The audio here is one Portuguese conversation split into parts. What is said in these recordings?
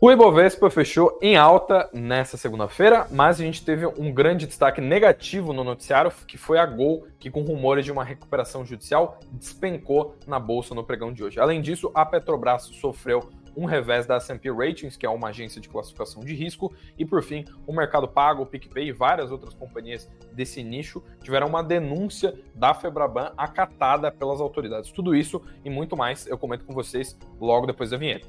O Ibovespa fechou em alta nessa segunda-feira, mas a gente teve um grande destaque negativo no noticiário, que foi a Gol, que com rumores de uma recuperação judicial despencou na bolsa no pregão de hoje. Além disso, a Petrobras sofreu um revés da S&P Ratings, que é uma agência de classificação de risco, e por fim, o Mercado Pago, o PicPay e várias outras companhias desse nicho tiveram uma denúncia da Febraban acatada pelas autoridades. Tudo isso e muito mais eu comento com vocês logo depois da vinheta.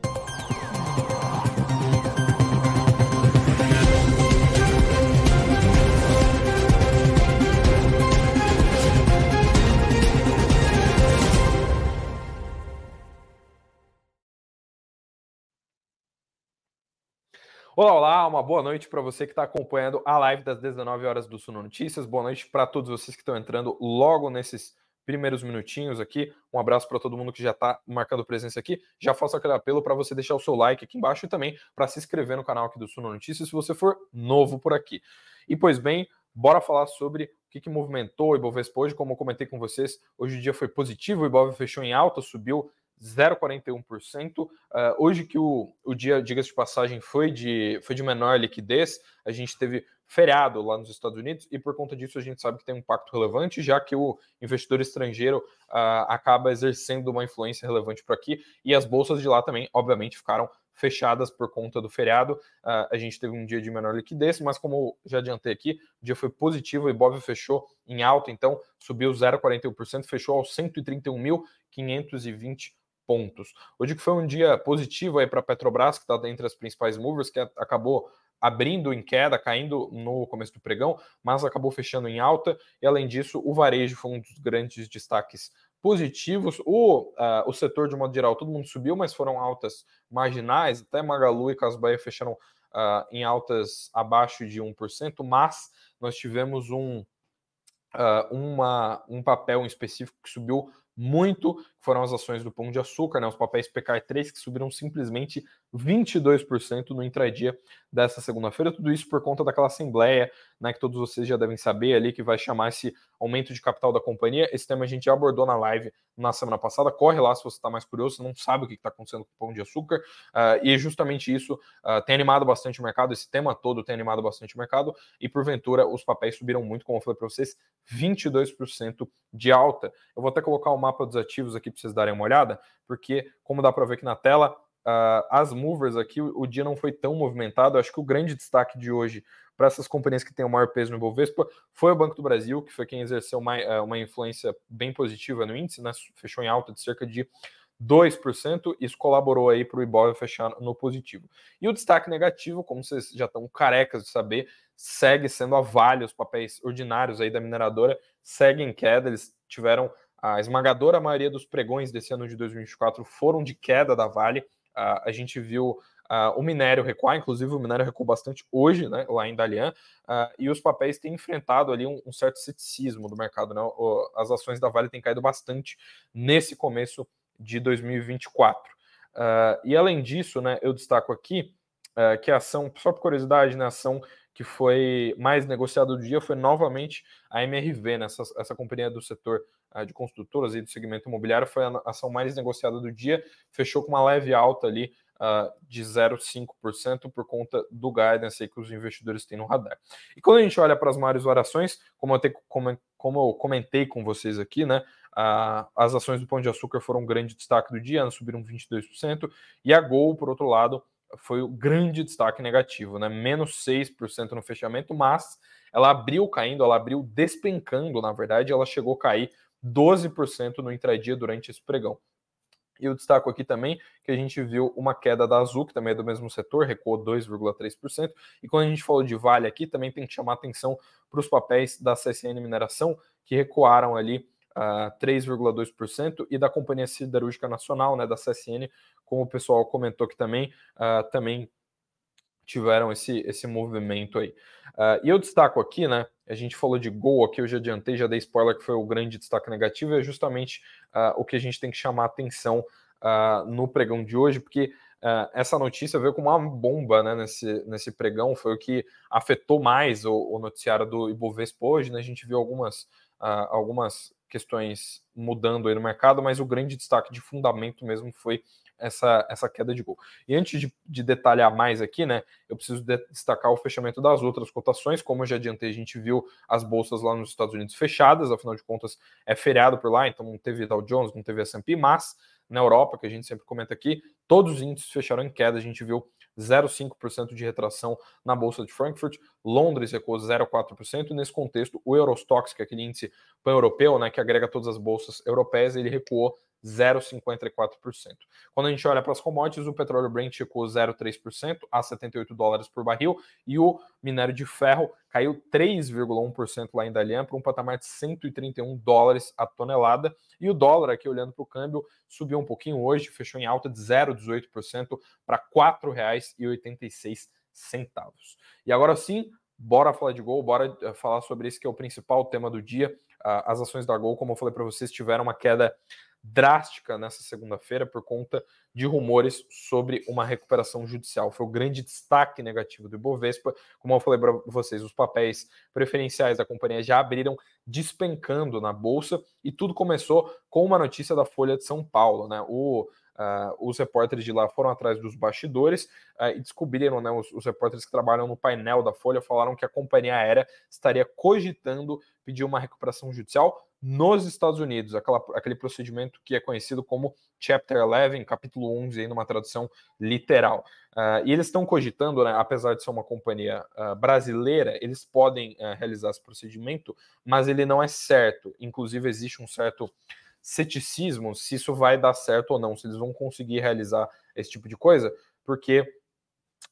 Olá, olá, uma boa noite para você que está acompanhando a live das 19 horas do Suno Notícias. Boa noite para todos vocês que estão entrando logo nesses primeiros minutinhos aqui. Um abraço para todo mundo que já está marcando presença aqui. Já faço aquele apelo para você deixar o seu like aqui embaixo e também para se inscrever no canal aqui do Suno Notícias se você for novo por aqui. E pois bem, bora falar sobre o que, que movimentou o Ibovespa hoje. Como eu comentei com vocês, hoje o dia foi positivo, o Ibovespa fechou em alta, subiu 0,41%. Uh, ah, hoje que o, o dia, diga-se de passagem, foi de, foi de menor liquidez, a gente teve feriado lá nos Estados Unidos e por conta disso a gente sabe que tem um impacto relevante, já que o investidor estrangeiro uh, acaba exercendo uma influência relevante por aqui e as bolsas de lá também, obviamente, ficaram fechadas por conta do feriado. Uh, a gente teve um dia de menor liquidez, mas como já adiantei aqui, o dia foi positivo, o Ibov fechou em alta, então subiu 0,41%, fechou aos 131.520 pontos. Hoje que foi um dia positivo aí para a Petrobras, que está entre as principais movers, que acabou abrindo em queda, caindo no começo do pregão, mas acabou fechando em alta. E além disso, o varejo foi um dos grandes destaques positivos. O, uh, o setor, de modo geral, todo mundo subiu, mas foram altas marginais. Até Magalu e Casbaia fecharam uh, em altas abaixo de 1%, mas nós tivemos um, uh, uma, um papel em específico que subiu muito, foram as ações do Pão de Açúcar, né, os papéis PK3 que subiram simplesmente 22% no intradia dessa segunda-feira. Tudo isso por conta daquela assembleia, né, que todos vocês já devem saber ali, que vai chamar esse aumento de capital da companhia. Esse tema a gente já abordou na live na semana passada. Corre lá se você está mais curioso, você não sabe o que está acontecendo com o Pão de Açúcar. Uh, e justamente isso uh, tem animado bastante o mercado, esse tema todo tem animado bastante o mercado. E porventura os papéis subiram muito, como eu falei para vocês, 22% de alta. Eu vou até colocar o mapa dos ativos aqui para vocês darem uma olhada, porque como dá para ver aqui na tela, uh, as movers aqui, o, o, dia não foi tão movimentado. Acho que o grande destaque de hoje para essas companhias que têm o maior peso no Ibovespa foi o Banco do Brasil, que foi quem exerceu uma, uh, uma influência bem positiva no índice, né? fechou em alta de cerca de 2%, isso colaborou aí para o Ibov fechar no positivo. E o destaque negativo, como vocês já estão carecas de saber, segue sendo a Vale, os papéis ordinários aí da mineradora seguem em queda, eles tiveram a esmagadora maioria dos pregões desse ano de 2024 foram de queda da Vale, Uh, a gente viu uh, o minério recuar, inclusive o minério recuou bastante hoje, né, lá em Dalian, uh, e os papéis têm enfrentado ali um, um certo ceticismo do mercado, né, o, as ações da Vale têm caído bastante nesse começo de 2024. e além disso, né, eu destaco aqui que a ação, só por curiosidade, né, a ação que foi mais negociada do dia foi novamente a MRV, né, essa, essa companhia do setor de construtoras e do segmento imobiliário foi a ação mais negociada do dia, fechou com uma leve alta ali uh, de 0,5% por conta do guidance que os investidores têm no radar. E quando a gente olha para as maiores variações, como eu, te, como, como eu comentei com vocês aqui, né, uh, as ações do Pão de Açúcar foram um grande destaque do dia, subiram 22%, e a Gol, por outro lado, foi o grande destaque negativo, né? Menos 6% no fechamento, mas ela abriu caindo, ela abriu despencando, na verdade, ela chegou a cair 12% no intradia durante esse pregão. E eu destaco aqui também que a gente viu uma queda da Azul, que também é do mesmo setor, recuou 2,3%. E quando a gente falou de Vale aqui, também tem que chamar atenção para os papéis da CSN Mineração, que recuaram ali uh, ah, 3,2%, e da Companhia Siderúrgica Nacional, né, da CSN, como o pessoal comentou aqui também, uh, também tiveram esse, esse movimento aí. Uh, e eu destaco aqui, né? A gente falou de gol aqui, eu já adiantei, já dei spoiler que foi o grande destaque negativo, é justamente uh, o que a gente tem que chamar atenção uh, no pregão de hoje, porque essa notícia veio como uma bomba né, nesse, nesse pregão, foi o que afetou mais o, o noticiário do Ibovespa hoje, né? A gente viu algumas, algumas questões mudando aí no mercado, mas o grande destaque de fundamento mesmo foi essa, essa queda de gol. E antes de, de detalhar mais aqui, né, eu preciso de destacar o fechamento das outras cotações. Como eu já adiantei, a gente viu as bolsas lá nos Estados Unidos fechadas, afinal de contas é feriado por lá, então não teve Dow Jones, não teve S&P, mas na Europa, que a gente sempre comenta aqui, todos os índices fecharam em queda, a gente viu 0,5% de retração na Bolsa de Frankfurt, Londres recuou 0,4%, e nesse contexto o Eurostox, que é aquele índice pan-europeu, né, que agrega todas as bolsas europeias, ele recuou 0,54%. Quando a gente olha para as commodities, o petróleo Brent recuou 0,3% a 78 dólares por barril e o minério de ferro caiu 3,1% lá em Dalian para um patamar de 131 dólares a tonelada. E o dólar, aqui olhando para o câmbio, subiu um pouquinho hoje, fechou em alta de 0,18% para R$ 4,86. E agora sim, bora falar de gol, bora eh, falar sobre esse que é o principal tema do dia. As ações da Gol, como eu falei para vocês, tiveram uma queda drástica nessa segunda-feira por conta de rumores sobre uma recuperação judicial. Foi o grande destaque negativo do Ibovespa. Como eu falei para vocês, os papéis preferenciais da companhia já abriram despencando na bolsa e tudo começou com uma notícia da Folha de São Paulo, né? O Uh, os repórteres de lá foram atrás dos bastidores uh, e descobriram, né, os, os, repórteres que trabalham no painel da Folha falaram que a companhia aérea estaria cogitando pedir uma recuperação judicial nos Estados Unidos, aquela, aquele procedimento que é conhecido como Chapter 11, capítulo 11, aí numa tradução literal. Uh, e eles estão cogitando, né, apesar de ser uma companhia brasileira, eles podem uh, realizar esse procedimento, mas ele não é certo. Inclusive, existe um certo ceticismo se isso vai dar certo ou não, se eles vão conseguir realizar esse tipo de coisa, porque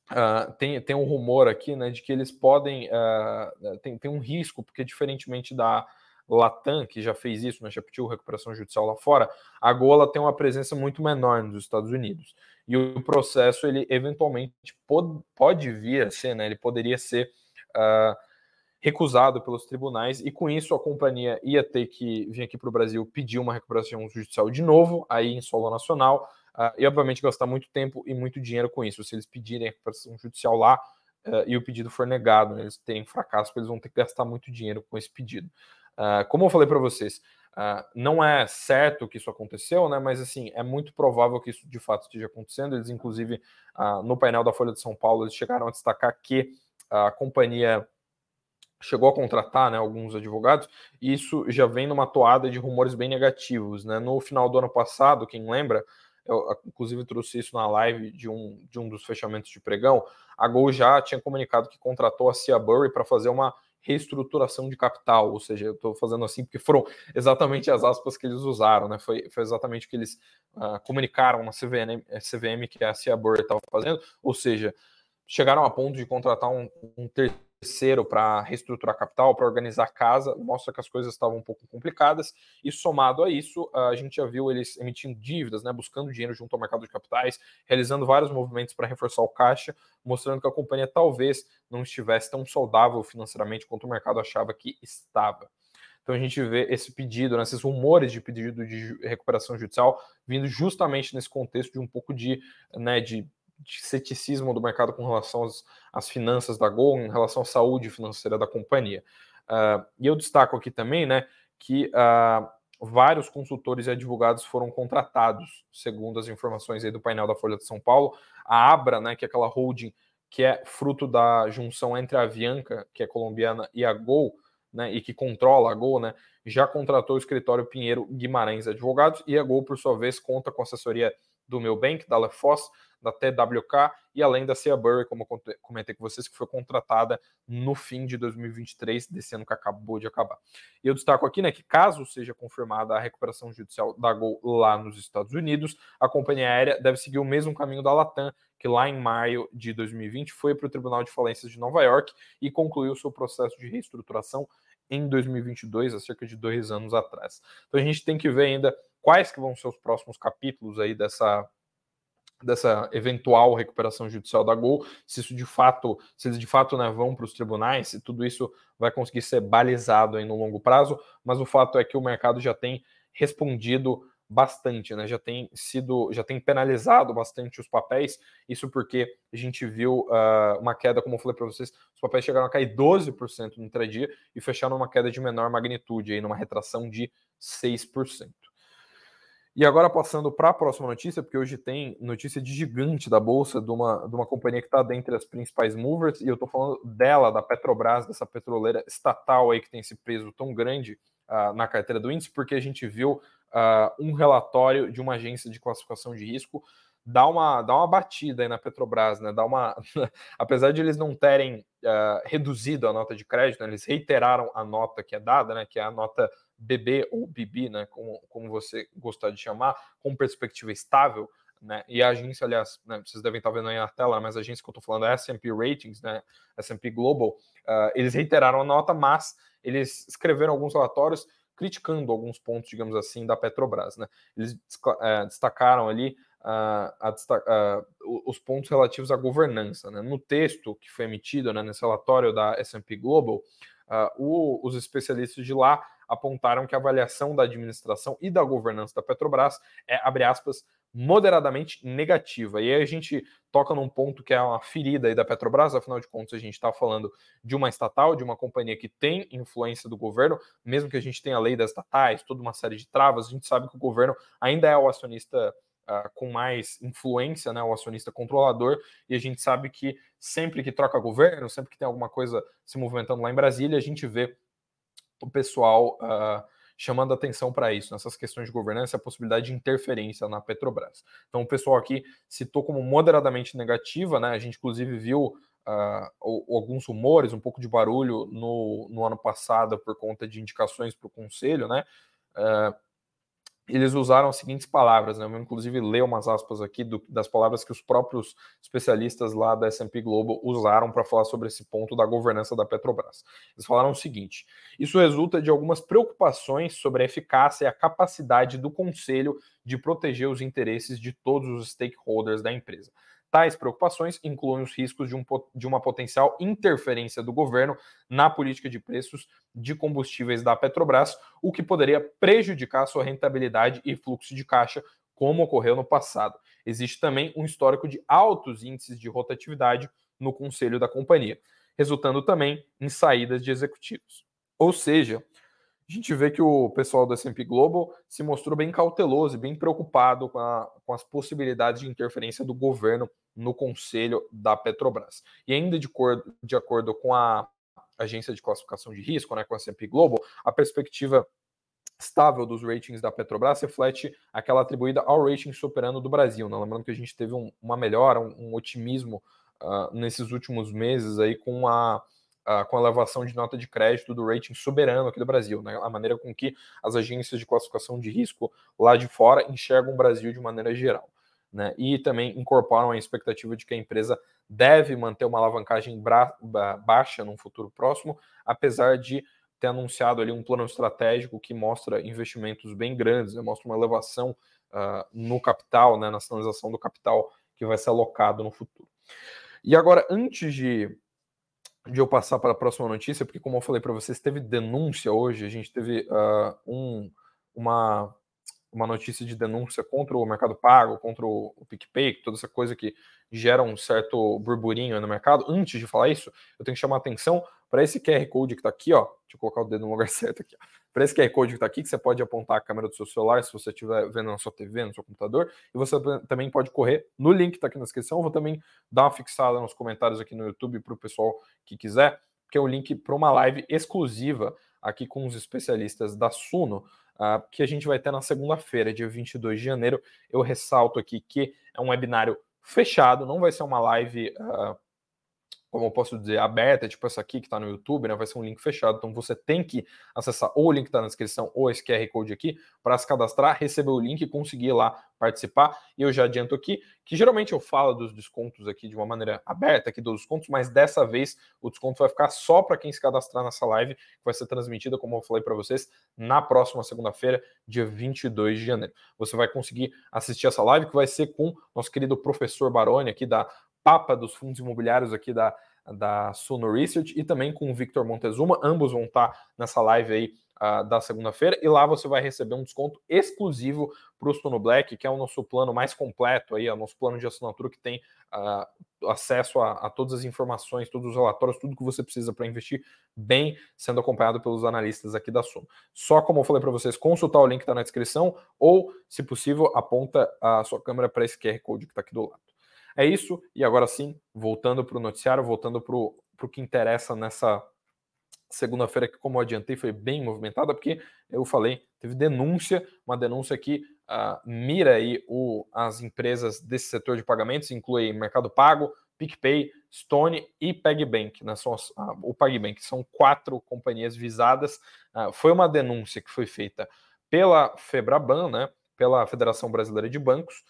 Uh, tem, tem um rumor aqui né, de que eles podem. Uh, tem, tem um risco, porque diferentemente da, Latam, que já fez isso, né, já pediu recuperação judicial lá fora, a Gola tem uma presença muito menor nos Estados Unidos. E o processo, ele eventualmente pode, pode vir a ser, né, ele poderia ser uh, recusado pelos tribunais, e com isso a companhia ia ter que vir aqui para o Brasil pedir uma recuperação judicial de novo, aí em solo nacional, uh, e obviamente gastar muito tempo e muito dinheiro com isso. Se eles pedirem a recuperação judicial lá, Uh, e o pedido for negado, né, eles terem fracasso, eles vão ter que gastar muito dinheiro com esse pedido. Uh, como eu falei para vocês, uh, não é certo que isso aconteceu, né? Mas assim, é muito provável que isso de fato esteja acontecendo. Eles, inclusive, uh, no painel da Folha de São Paulo, eles chegaram a destacar que a companhia chegou a contratar né, alguns advogados, e isso já vem numa toada de rumores bem negativos. Né? No final do ano passado, quem lembra, eu inclusive trouxe isso na live de um, de um dos fechamentos de pregão, a Gol já tinha comunicado que contratou a Cia Burry para fazer uma reestruturação de capital, ou seja, eu estou fazendo assim porque foram exatamente as aspas que eles usaram, né? Foi, foi exatamente o que eles uh, comunicaram na CVM, CVM que a Cia Burry estava fazendo, ou seja, chegaram a ponto de contratar um, um terceiro terceiro para reestruturar capital, para organizar a casa, mostra que as coisas estavam um pouco complicadas, e somado a isso, a gente já viu eles emitindo dívidas, né, buscando dinheiro junto ao mercado de capitais, realizando vários movimentos para reforçar o caixa, mostrando que a companhia talvez não estivesse tão saudável financeiramente quanto o mercado achava que estava. Então a gente vê esse pedido, né, esses rumores de pedido de recuperação judicial vindo justamente nesse contexto de um pouco de, né, de de ceticismo do mercado com relação às, às, finanças da Gol, em relação à saúde financeira da companhia. Uh, e eu destaco aqui também né, que uh, vários consultores e advogados foram contratados, segundo as informações aí do painel da Folha de São Paulo. A Abra, né, que é aquela holding que é fruto da junção entre a Avianca, que é colombiana, e a Gol, né, e que controla a Gol, né, já contratou o escritório Pinheiro Guimarães Advogados, e a Gol, por sua vez, conta com assessoria do meu bank, da LeFoss, da TWK e além da Cia Burry, como comentei com vocês, que foi contratada no fim de 2023, desse ano que acabou de acabar. E eu destaco aqui né, que, caso seja confirmada a recuperação judicial da Gol lá nos Estados Unidos, a companhia aérea deve seguir o mesmo caminho da Latam, que lá em maio de 2020 foi para o Tribunal de Falências de Nova York e concluiu seu processo de reestruturação em 2022, há cerca de dois anos atrás. Então a gente tem que ver ainda quais que vão ser os próximos capítulos aí dessa dessa eventual recuperação judicial da Gol, se isso de fato, se eles de fato né, vão para os tribunais, se tudo isso vai conseguir ser balizado aí no longo prazo, mas o fato é que o mercado já tem respondido bastante, né? Já tem sido, já tem penalizado bastante os papéis. Isso porque a gente viu uh, uma queda, como eu falei para vocês, os papéis chegaram a cair 12% no intradia e fecharam uma queda de menor magnitude aí numa retração de 6%. E agora passando para a próxima notícia, porque hoje tem notícia de gigante da bolsa de uma, de uma companhia que está dentre as principais movers, e eu estou falando dela, da Petrobras, dessa petroleira estatal aí que tem esse peso tão grande uh, na carteira do índice, porque a gente viu uh, um relatório de uma agência de classificação de risco dar uma, dar uma batida aí na Petrobras, né? Dá uma, apesar de eles não terem uh, reduzido a nota de crédito, né? eles reiteraram a nota que é dada, né? Que é a nota BB ou BB, né, como, como você gostar de chamar, com perspectiva estável, né, e a agência, aliás, né, vocês devem estar vendo aí na tela, mas a agência que eu estou falando é a S&P Ratings, né, S&P Global, uh, eles reiteraram a nota, mas eles escreveram alguns relatórios criticando alguns pontos, digamos assim, da Petrobras, né, eles uh, destacaram ali uh, a, os pontos relativos à governança, né, no texto que foi emitido, né, nesse relatório da S&P Global, o, os especialistas de lá apontaram que a avaliação da administração e da governança da Petrobras é, abre aspas, moderadamente negativa. E aí a gente toca num ponto que é uma ferida aí da Petrobras, afinal de contas a gente está falando de uma estatal, de uma companhia que tem influência do governo, mesmo que a gente tenha a lei das estatais, toda uma série de travas, a gente sabe que o governo ainda é o acionista uh, com mais influência, né, o acionista controlador, e a gente sabe que sempre que troca governo, sempre que tem alguma coisa se movimentando lá em Brasília, a gente vê o pessoal uh, chamando atenção para isso, nessas questões de governança, a possibilidade de interferência na Petrobras. Então, o pessoal aqui citou como moderadamente negativa, né? A gente, inclusive, viu uh, alguns rumores, um pouco de barulho no, no ano passado por conta de indicações para o conselho, né? Uh, eles usaram as seguintes palavras, né? Eu inclusive ler umas aspas aqui do, das palavras que os próprios especialistas lá da S&P Global usaram para falar sobre esse ponto da governança da Petrobras. Eles falaram o seguinte: isso resulta de algumas preocupações sobre a eficácia e a capacidade do conselho de proteger os interesses de todos os stakeholders da empresa. Tais preocupações incluem os riscos de, um, de, uma potencial interferência do governo na política de preços de combustíveis da Petrobras, o que poderia prejudicar sua rentabilidade e fluxo de caixa, como ocorreu no passado. Existe também um histórico de altos índices de rotatividade no conselho da companhia, resultando também em saídas de executivos. Ou seja, a gente vê que o pessoal do S&P Global se mostrou bem cauteloso e bem preocupado com, a, com, as possibilidades de interferência do governo no conselho da Petrobras. E ainda de, cor, de acordo com a agência de classificação de risco, né, com a S&P Global, a perspectiva estável dos ratings da Petrobras reflete aquela atribuída ao rating soberano do Brasil. Né? Lembrando que a gente teve um, uma melhora, um, um otimismo uh, nesses últimos meses aí com a com a elevação de nota de crédito do rating soberano aqui do Brasil, né? a maneira com que as agências de classificação de risco lá de fora enxergam o Brasil de maneira geral. Né? E também incorporam a expectativa de que a empresa deve manter uma alavancagem baixa no futuro próximo, apesar de ter anunciado ali um plano estratégico que mostra investimentos bem grandes, né? mostra uma elevação uh, no capital, né? na sinalização do capital que vai ser alocado no futuro. E agora, antes de de eu passar para a próxima notícia, porque como eu falei para vocês, teve denúncia hoje, a gente teve uh, um, uma, uma notícia de denúncia contra o Mercado Pago, contra o, o PicPay, toda essa coisa que gera um certo burburinho no mercado. Antes de falar isso, eu tenho que chamar atenção para esse QR Code que está aqui, ó. Deixa eu colocar o dedo no lugar certo aqui. Para esse QR Code que está aqui, que você pode apontar a câmera do seu celular se você estiver vendo na sua TV, no seu computador. E você também pode correr no link que está aqui na descrição. Eu vou também dar uma fixada nos comentários aqui no YouTube para o pessoal que quiser, que é o link para uma live exclusiva aqui com os especialistas da Suno, uh, que a gente vai ter na segunda-feira, dia 22 de janeiro. Eu ressalto aqui que é um webinário fechado, não vai ser uma live. Uh, como eu posso dizer, aberta, tipo essa aqui que está no YouTube, né? Vai ser um link fechado. Então você tem que acessar ou o link que está na descrição ou esse QR Code aqui para se cadastrar, receber o link e conseguir lá participar. E eu já adianto aqui que geralmente eu falo dos descontos aqui de uma maneira aberta, aqui dos descontos, mas dessa vez o desconto vai ficar só para quem se cadastrar nessa live, que vai ser transmitida, como eu falei para vocês, na próxima segunda-feira, dia 22 de janeiro. Você vai conseguir assistir essa live que vai ser com nosso querido professor Baroni aqui da Papa dos Fundos Imobiliários aqui da, da Suno Research e também com o Victor Montezuma. Ambos vão estar nessa live aí uh, da segunda-feira, e lá você vai receber um desconto exclusivo para o Suno Black, que é o nosso plano mais completo aí, é o nosso plano de assinatura que tem uh, acesso a, a, todas as informações, todos os relatórios, tudo que você precisa para investir bem, sendo acompanhado pelos analistas aqui da Suno. Só como eu falei para vocês, consultar o link que está na descrição, ou, se possível, aponta a sua câmera para esse QR Code que está aqui do lado. É isso, e agora sim, voltando para o noticiário, voltando para o que interessa nessa segunda-feira, que, como eu adiantei, foi bem movimentada, porque eu falei, teve denúncia, uma denúncia que uh, mira aí o, as empresas desse setor de pagamentos, inclui Mercado Pago, PicPay, Stone e PagBank. Né? São, uh, o PagBank são quatro companhias visadas. Uh, foi uma denúncia que foi feita pela Febraban, né? pela Federação Brasileira de Bancos,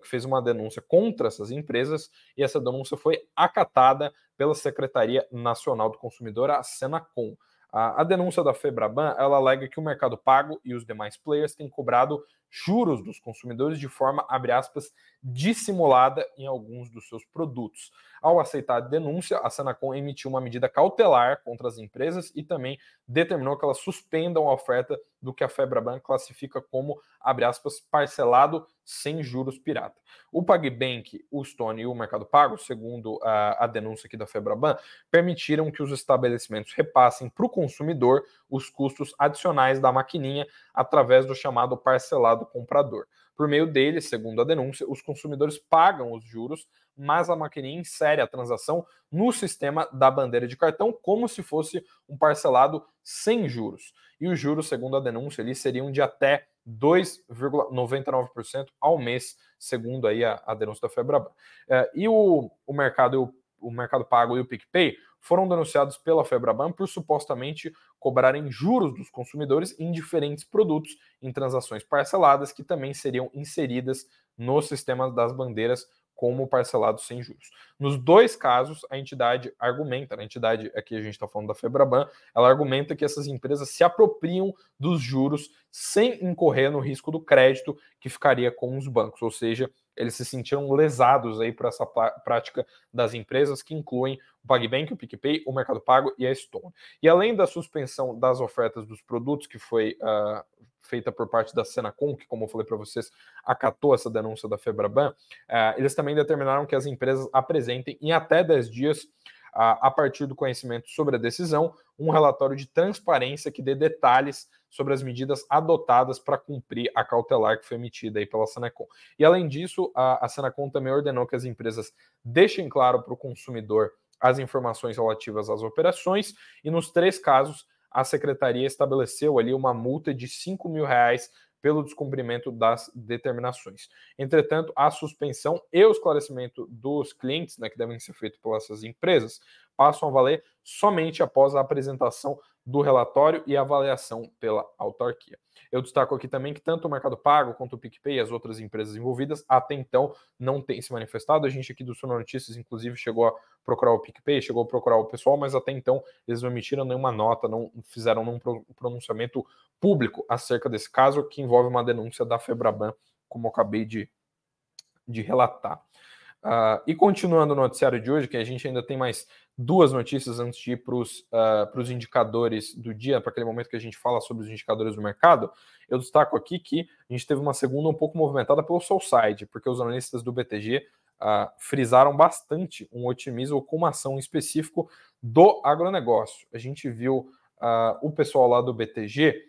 que fez uma denúncia contra essas empresas e essa denúncia foi acatada pela Secretaria Nacional do Consumidor, a Senacom. A, a denúncia da Febraban, ela alega que o Mercado Pago e os demais players têm cobrado juros dos consumidores de forma, abre aspas, dissimulada em alguns dos seus produtos. Ao aceitar a denúncia, a Senacom emitiu uma medida cautelar contra as empresas e também determinou que elas suspendam a oferta do que a Febraban classifica como, abre aspas, parcelado sem juros pirata. O PagBank, o Stone e o Mercado Pago, segundo a, a denúncia aqui da Febraban, permitiram que os estabelecimentos repassem para o consumidor os custos adicionais da maquininha através do chamado parcelado comprador. Por meio dele, segundo a denúncia, os consumidores pagam os juros, mas a maquininha insere a transação no sistema da bandeira de cartão como se fosse um parcelado sem juros. E os juros, segundo a denúncia, ali seriam de até 2,99% ao mês, segundo aí a, a denúncia da Febraban. É, e o, o mercado o Mercado Pago e o PicPay foram denunciados pela Febraban por supostamente cobrarem juros dos consumidores em diferentes produtos em transações parceladas que também seriam inseridas no sistema das bandeiras como parcelado sem juros. Nos dois casos, a entidade argumenta, a entidade aqui a gente está falando da Febraban, ela argumenta que essas empresas se apropriam dos juros sem incorrer no risco do crédito que ficaria com os bancos, ou seja, eles se sentiram lesados aí por essa prática das empresas que incluem o PagBank, o PicPay, o Mercado Pago e a Stone. E além da suspensão das ofertas dos produtos que foi uh, feita por parte da Senacom, que, como eu falei para vocês, acatou essa denúncia da Febraban, uh, eles também determinaram que as empresas apresentem em até 10 dias a partir do conhecimento sobre a decisão, um relatório de transparência que dê detalhes sobre as medidas adotadas para cumprir a cautelar que foi emitida aí pela Senacom. E além disso, a, a Senacom também ordenou que as empresas deixem claro para o consumidor as informações relativas às operações, e nos três casos, a secretaria estabeleceu ali uma multa de 5 mil reais pelo descumprimento das determinações. Entretanto, a suspensão e o esclarecimento dos clientes, né, que devem ser feitos por essas empresas, passam a valer somente após a apresentação do relatório e avaliação pela autarquia. Eu destaco aqui também que tanto o Mercado Pago quanto o PicPay e as outras empresas envolvidas até então não têm se manifestado. A gente aqui do Suno Notícias, inclusive, chegou a procurar o PicPay, chegou a procurar o pessoal, mas até então eles não emitiram nenhuma nota, não fizeram nenhum pronunciamento público acerca desse caso, que envolve uma denúncia da Febraban, como eu acabei de, de relatar. Uh, e continuando no noticiário de hoje, que a gente ainda tem mais duas notícias antes de ir para os uh, indicadores do dia, para aquele momento que a gente fala sobre os indicadores do mercado, eu destaco aqui que a gente teve uma segunda um pouco movimentada pelo Soulside, porque os analistas do BTG uh, ah, frisaram bastante um otimismo com uma ação específico do agronegócio. A gente viu o pessoal lá do BTG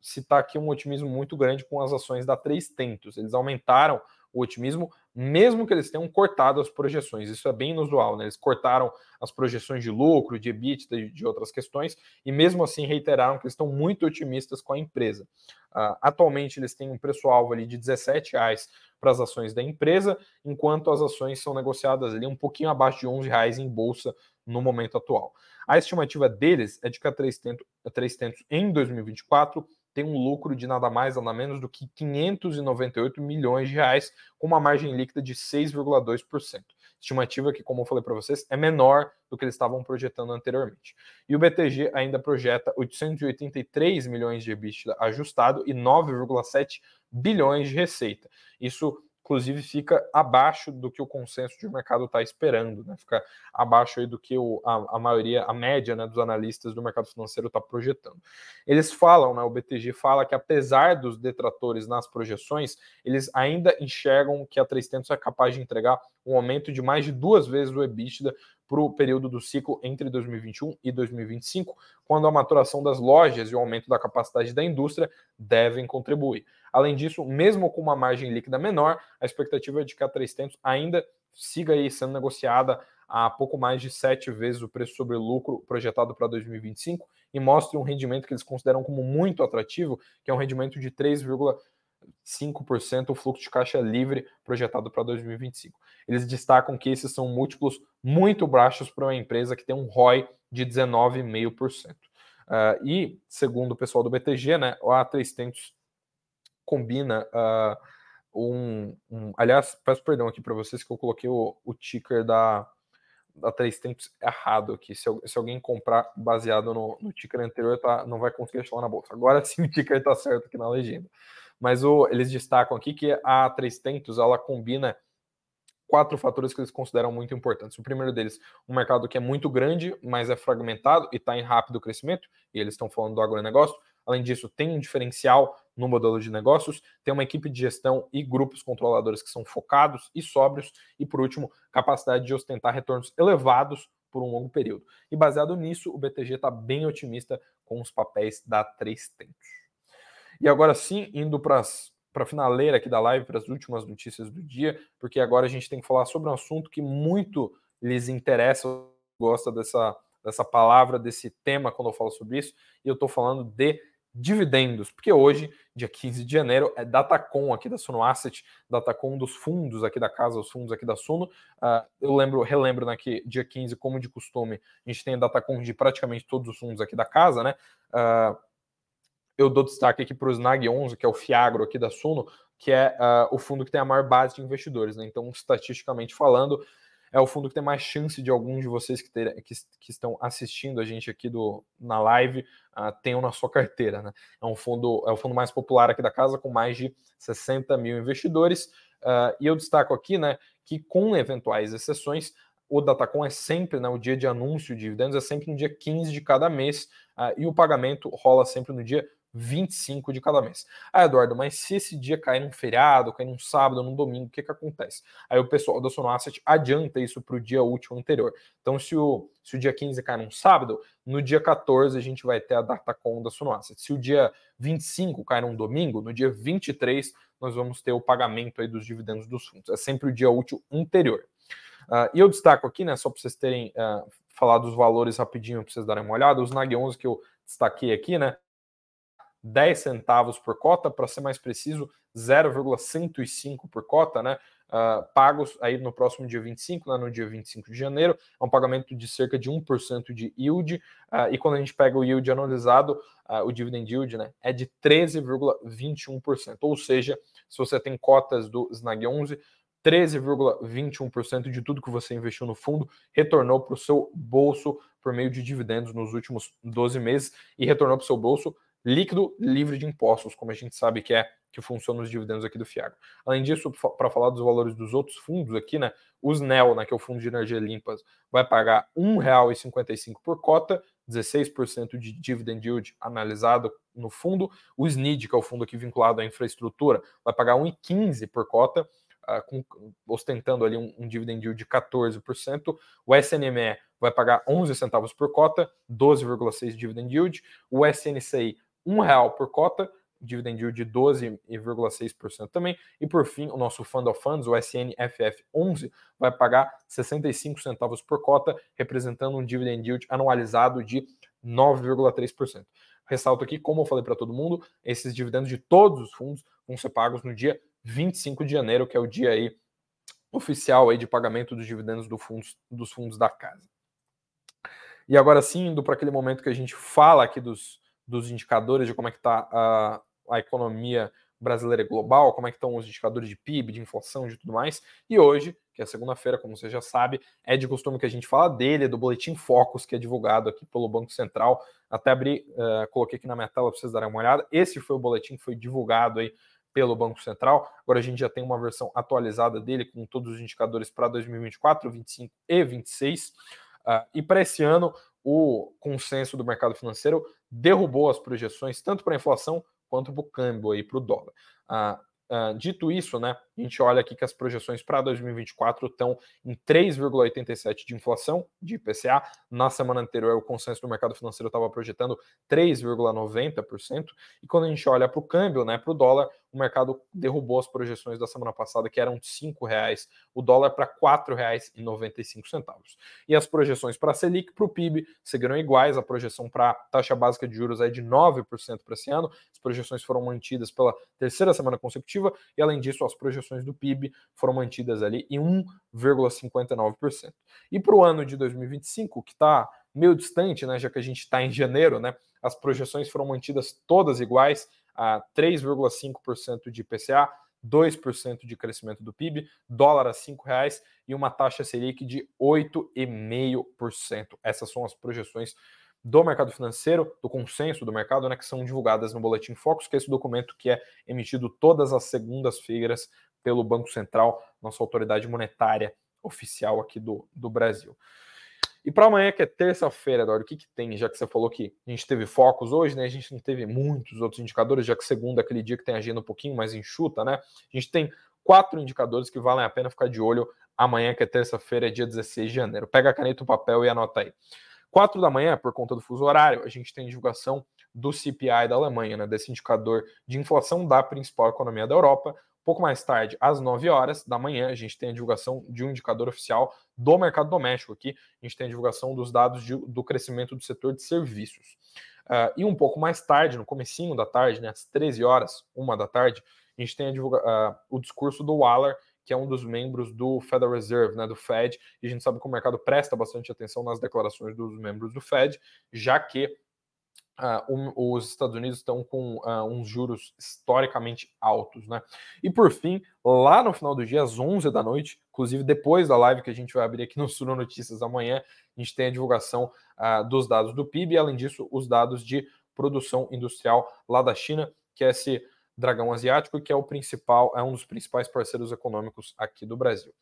citar aqui um otimismo muito grande com as ações da Três Tentos. Eles aumentaram o otimismo, mesmo que eles tenham cortado as projeções. Isso é bem inusual, né? Eles cortaram as projeções de lucro, de EBITDA e de outras questões, e mesmo assim reiteraram que estão muito otimistas com a empresa. Uh, atualmente eles têm um preço-alvo ali de R$ reais para as ações da empresa, enquanto as ações são negociadas ali um pouquinho abaixo de R$ reais em bolsa no momento atual. A estimativa deles é de que a 300, a 300 em 2024 tem um lucro de nada mais, nada menos do que 598 milhões de reais, com uma margem líquida de 6,2%. Estimativa que, como eu falei para vocês, é menor do que eles estavam projetando anteriormente. E o BTG ainda projeta 883 milhões de EBITDA ajustado e 9,7 bilhões de receita. Isso inclusive fica abaixo do que o consenso de mercado está esperando, né? Fica abaixo aí do que o, a, a maioria, a média né, dos analistas do mercado financeiro está projetando. Eles falam, né? O BTG fala que apesar dos detratores nas projeções, eles ainda enxergam que a 300 é capaz de entregar um aumento de mais de duas vezes o EBITDA para o período do ciclo entre 2021 e 2025, quando a maturação das lojas e o aumento da capacidade da indústria devem contribuir. Além disso, mesmo com uma margem líquida menor, a expectativa é de que a 300 ainda siga aí sendo negociada a pouco mais de sete vezes o preço sobre lucro projetado para 2025 e mostre um rendimento que eles consideram como muito atrativo, que é um rendimento de 3,5% o fluxo de caixa livre projetado para 2025. Eles destacam que esses são múltiplos muito baixos para uma empresa que tem um ROI de 19,5%. Uh, ah, e, segundo o pessoal do BTG, né, a 300 combina uh, um, um, Aliás, peço perdão aqui para vocês que eu coloquei o, o ticker da, da 300 errado aqui. Se, se, alguém comprar baseado no, no ticker anterior, tá, não vai conseguir achar lá na bolsa. Agora sim o ticker está certo aqui na legenda. Mas o, eles destacam aqui que a 300 ela combina quatro fatores que eles consideram muito importantes. O primeiro deles, um mercado que é muito grande, mas é fragmentado e está em rápido crescimento, e eles estão falando do agronegócio. Além disso, tem um diferencial no modelo de negócios, tem uma equipe de gestão e grupos controladores que são focados e sóbrios, e por último, capacidade de ostentar retornos elevados por um longo período. E baseado nisso, o BTG está bem otimista com os papéis da 300. E agora sim, indo para para a finaleira aqui da live, para as últimas notícias do dia, porque agora a gente tem que falar sobre um assunto que muito lhes interessa, gosta dessa, dessa palavra, desse tema quando eu falo sobre isso, e eu estou falando de dividendos, porque hoje, dia 15 de janeiro, é Datacom aqui da Suno Asset, Datacom dos fundos aqui da casa, os fundos aqui da Suno. Uh, eu lembro, relembro né, que dia 15, como de costume, a gente tem Datacom de praticamente todos os fundos aqui da casa, né? Uh, eu dou destaque aqui para o Snag 11, que é o Fiagro aqui da Suno, que é uh, o fundo que tem a maior base de investidores. Né? Então, estatisticamente falando, é o fundo que tem mais chance de alguns de vocês que, ter, que, que estão assistindo a gente aqui do, na live uh, tenham na sua carteira. Né? É um fundo, é o fundo mais popular aqui da casa, com mais de 60 mil investidores. Uh, e eu destaco aqui né, que, com eventuais exceções, o Datacom é sempre, né, o dia de anúncio de dividendos é sempre no dia 15 de cada mês, uh, e o pagamento rola sempre no dia 25 de cada mês. Ah, Eduardo, mas se esse dia cair num feriado, cair num sábado, num domingo, o que, que acontece? Aí o pessoal da Sono Asset adianta isso para o dia útil anterior. Então, se o, se o dia 15 cair num sábado, no dia 14 a gente vai ter a datacom da Sono Asset. Se o dia 25 cair num domingo, no dia 23 nós vamos ter o pagamento aí dos dividendos dos fundos. É sempre o dia útil anterior. Uh, e eu destaco aqui, né, só para vocês terem uh, falar dos valores rapidinho, para vocês darem uma olhada, os NAG 11 que eu destaquei aqui, né, 10 centavos por cota, para ser mais preciso, 0,105 por cota, né? Uh, pagos aí no próximo dia 25, né, no dia 25 de janeiro, é um pagamento de cerca de 1% de yield, uh, e quando a gente pega o yield anualizado, uh, o dividend yield né, é de 13,21%, ou seja, se você tem cotas do Snag 11, 13,21% de tudo que você investiu no fundo retornou para o seu bolso por meio de dividendos nos últimos 12 meses e retornou para o seu bolso líquido livre de impostos, como a gente sabe que é que funciona os dividendos aqui do Fiagro. Além disso, para falar dos valores dos outros fundos aqui, né, os NEL, né, que é o Fundo de Energia Limpas, vai pagar R$ 1,55 por cota, 16% de dividend yield analisado no fundo. O SNID, que é o fundo aqui vinculado à infraestrutura, vai pagar R$ 1,15 por cota, uh, com, ostentando ali um, um dividend yield de 14%. O SNME vai pagar 11 centavos por cota, 12,6 dividend yield. O SNCI um real por cota, dividend yield de 12,6% também. E por fim, o nosso Fund of Funds, o SNFF11, vai pagar 65 centavos por cota, representando um dividend yield anualizado de 9,3%. Ressalto aqui, como eu falei para todo mundo, esses dividendos de todos os fundos vão ser pagos no dia 25 de janeiro, que é o dia aí oficial aí de pagamento dos dividendos do fundos, dos fundos da casa. E agora sim, indo para aquele momento que a gente fala aqui dos, dos indicadores de como é que está a, a economia brasileira e global, como é que estão os indicadores de PIB, de inflação, de tudo mais. E hoje, que é segunda-feira, como você já sabe, é de costume que a gente fala dele, do Boletim Focus, que é divulgado aqui pelo Banco Central. Até abri, uh, coloquei aqui na minha tela para vocês darem uma olhada. Esse foi o boletim que foi divulgado aí pelo Banco Central. Agora a gente já tem uma versão atualizada dele com todos os indicadores para 2024, 25 e 26. Uh, ah, e para esse ano, o consenso do mercado financeiro derrubou as projeções tanto para a inflação quanto para o câmbio e para o dólar. Uh, Uh, dito isso, né, a gente olha aqui que as projeções para 2024 estão em 3,87% de inflação de IPCA. Na semana anterior, o consenso do mercado financeiro estava projetando 3,90%. E quando a gente olha para o câmbio, né, para o dólar, o mercado derrubou as projeções da semana passada, que eram R$ 5,00 o dólar para R$ 4,95. E as projeções para a Selic, para o PIB, seguiram iguais. A projeção para a taxa básica de juros é de 9% para esse ano. As projeções foram mantidas pela terceira semana consecutiva e, além disso, as projeções do PIB foram mantidas ali em 1,59%. E para o ano de 2025, que está meio distante, né, já que a gente está em janeiro, né, as projeções foram mantidas todas iguais, a 3,5% de IPCA, 2% de crescimento do PIB, dólar a R$ reais e uma taxa Selic de 8,5%. Essas são as projeções do mercado financeiro, do consenso do mercado, né, que são divulgadas no Boletim Focus, que é esse documento que é emitido todas as segundas-feiras pelo Banco Central, nossa autoridade monetária oficial aqui do, do Brasil. E para amanhã, que é terça-feira, Eduardo, o que, que tem? Já que você falou que a gente teve focos hoje, né? A gente não teve muitos outros indicadores, já que segunda é aquele dia que tem agenda um pouquinho mais enxuta, né? A gente tem quatro indicadores que valem a pena ficar de olho amanhã, que é terça-feira, dia 16 de janeiro. Pega a caneta o papel e anota aí. Quatro da manhã, por conta do fuso horário, a gente tem divulgação do CPI da Alemanha, né, desse indicador de inflação da principal economia da Europa. Pouco mais tarde, às 9 horas da manhã, a gente tem a divulgação de um indicador oficial do mercado doméstico aqui. A gente tem a divulgação dos dados de, do crescimento do setor de serviços. Uh, e um pouco mais tarde, no comecinho da tarde, né, às 13 horas, uma da tarde, a gente tem a divulga, uh, o discurso do Waller, que é um dos membros do Federal Reserve, né, do Fed, e a gente sabe que o mercado presta bastante atenção nas declarações dos membros do Fed, já que Uh, os Estados Unidos estão com uh, uns juros historicamente altos, né? E por fim, lá no final do dia, às 11 da noite, inclusive depois da live que a gente vai abrir aqui no Suno Notícias amanhã, a gente tem a divulgação uh, dos dados do PIB e, além disso, os dados de produção industrial lá da China, que é esse dragão asiático, que é o principal, é um dos principais parceiros econômicos aqui do Brasil.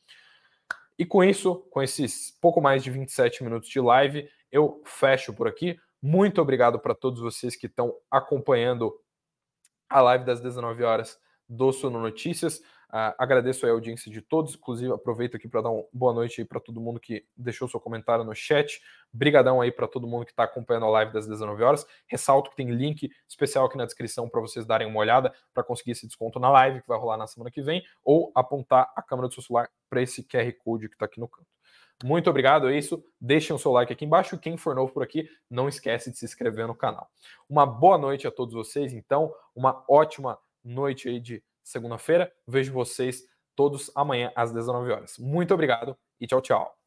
E com isso, com esses pouco mais de 27 minutos de live, eu fecho por aqui. Muito obrigado para todos vocês que estão acompanhando a live das 19 horas do Sono Notícias. Uh, agradeço a audiência de todos, inclusive aproveito aqui para dar uma boa noite para todo mundo que deixou seu comentário no chat. Brigadão aí para todo mundo que está acompanhando a live das 19 horas. Ressalto que tem link especial aqui na descrição para vocês darem uma olhada para conseguir esse desconto na live que vai rolar na semana que vem ou apontar a câmera do seu celular para esse QR Code que está aqui no canto. Muito obrigado, é isso. Deixem o seu like aqui embaixo. Quem for novo por aqui, não esquece de se inscrever no canal. Uma boa noite a todos vocês, então. Uma ótima noite aí de segunda-feira. Vejo vocês todos amanhã às 19 horas. Muito obrigado e tchau, tchau.